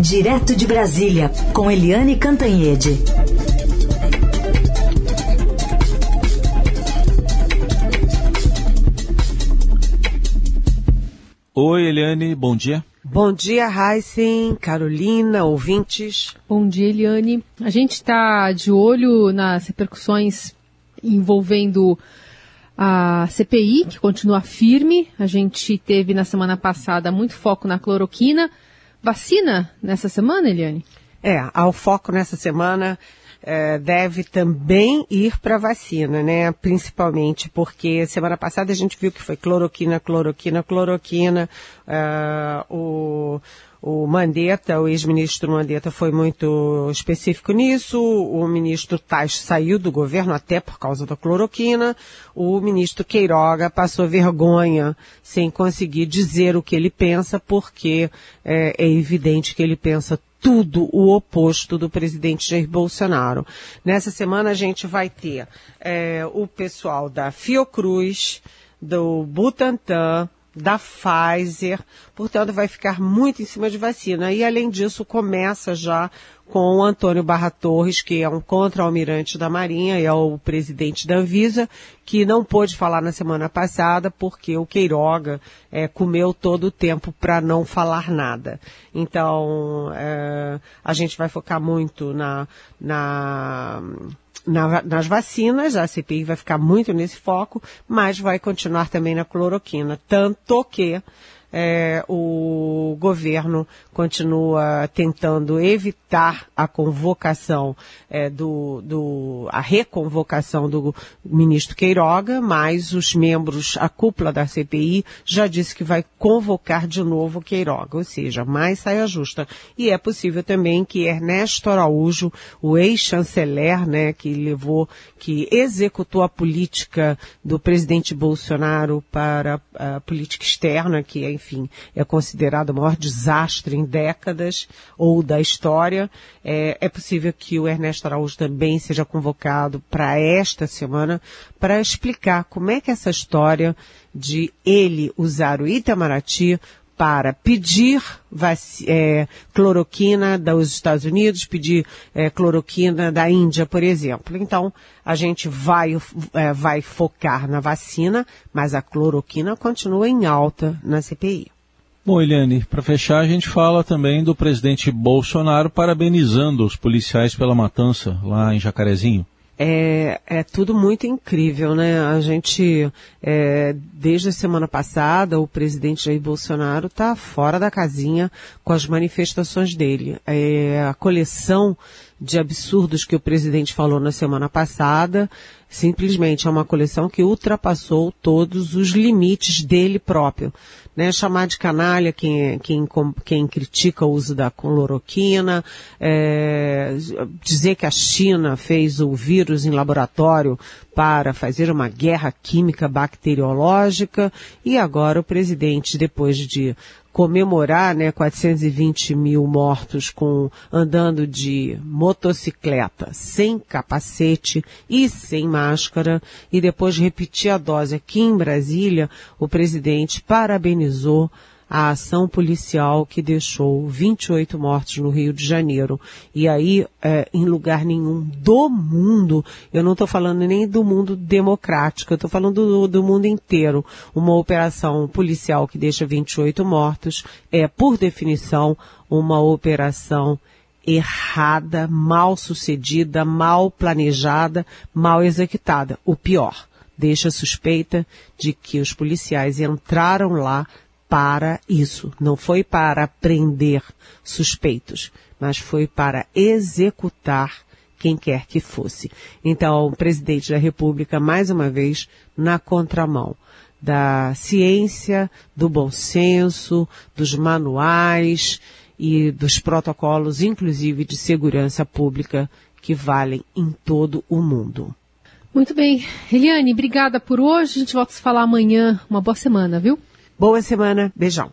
Direto de Brasília, com Eliane Cantanhede. Oi, Eliane, bom dia. Bom dia, Heisen, Carolina, ouvintes. Bom dia, Eliane. A gente está de olho nas repercussões envolvendo a CPI, que continua firme. A gente teve na semana passada muito foco na cloroquina. Vacina nessa semana, Eliane? É, ao foco nessa semana é, deve também ir para vacina, né? Principalmente porque semana passada a gente viu que foi cloroquina, cloroquina, cloroquina. É, o o Mandetta, o ex-ministro Mandetta foi muito específico nisso. O ministro Tais saiu do governo até por causa da cloroquina. O ministro Queiroga passou vergonha sem conseguir dizer o que ele pensa, porque é, é evidente que ele pensa tudo o oposto do presidente Jair Bolsonaro. Nessa semana a gente vai ter é, o pessoal da Fiocruz, do Butantan, da Pfizer, portanto vai ficar muito em cima de vacina. E além disso, começa já com o Antônio Barra Torres, que é um contra-almirante da Marinha e é o presidente da Anvisa, que não pôde falar na semana passada porque o Queiroga é, comeu todo o tempo para não falar nada. Então, é, a gente vai focar muito na, na na, nas vacinas, a CPI vai ficar muito nesse foco, mas vai continuar também na cloroquina. Tanto que é, o governo continua tentando evitar a convocação é, do, do, a reconvocação do ministro Queiroga, mas os membros, a cúpula da CPI já disse que vai convocar de novo Queiroga, ou seja, mais saia justa. E é possível também que Ernesto Araújo, o ex-chanceler, né, que levou, que executou a política do presidente Bolsonaro para a política externa, que é enfim, é considerado o maior desastre em décadas ou da história. É, é possível que o Ernesto Araújo também seja convocado para esta semana para explicar como é que essa história de ele usar o Itamaraty para pedir é, cloroquina dos Estados Unidos, pedir é, cloroquina da Índia, por exemplo. Então, a gente vai, é, vai focar na vacina, mas a cloroquina continua em alta na CPI. Bom, Eliane, para fechar, a gente fala também do presidente Bolsonaro parabenizando os policiais pela matança lá em Jacarezinho. É, é tudo muito incrível, né? A gente, é, desde a semana passada, o presidente Jair Bolsonaro está fora da casinha com as manifestações dele. É, a coleção de absurdos que o presidente falou na semana passada, simplesmente é uma coleção que ultrapassou todos os limites dele próprio né? Chamar de canalha quem, quem, quem critica o uso da cloroquina, é, dizer que a China fez o vírus em laboratório para fazer uma guerra química bacteriológica e agora o presidente, depois de comemorar, né, 420 mil mortos com andando de motocicleta, sem capacete e sem máscara, e depois repetir a dose aqui em Brasília, o presidente parabenizou a ação policial que deixou 28 mortos no Rio de Janeiro. E aí, é, em lugar nenhum do mundo, eu não estou falando nem do mundo democrático, eu estou falando do, do mundo inteiro. Uma operação policial que deixa 28 mortos é, por definição, uma operação errada, mal sucedida, mal planejada, mal executada. O pior, deixa suspeita de que os policiais entraram lá para isso. Não foi para prender suspeitos, mas foi para executar quem quer que fosse. Então, o presidente da República, mais uma vez, na contramão da ciência, do bom senso, dos manuais e dos protocolos, inclusive de segurança pública, que valem em todo o mundo. Muito bem. Eliane, obrigada por hoje. A gente volta a se falar amanhã. Uma boa semana, viu? Boa semana. Beijão.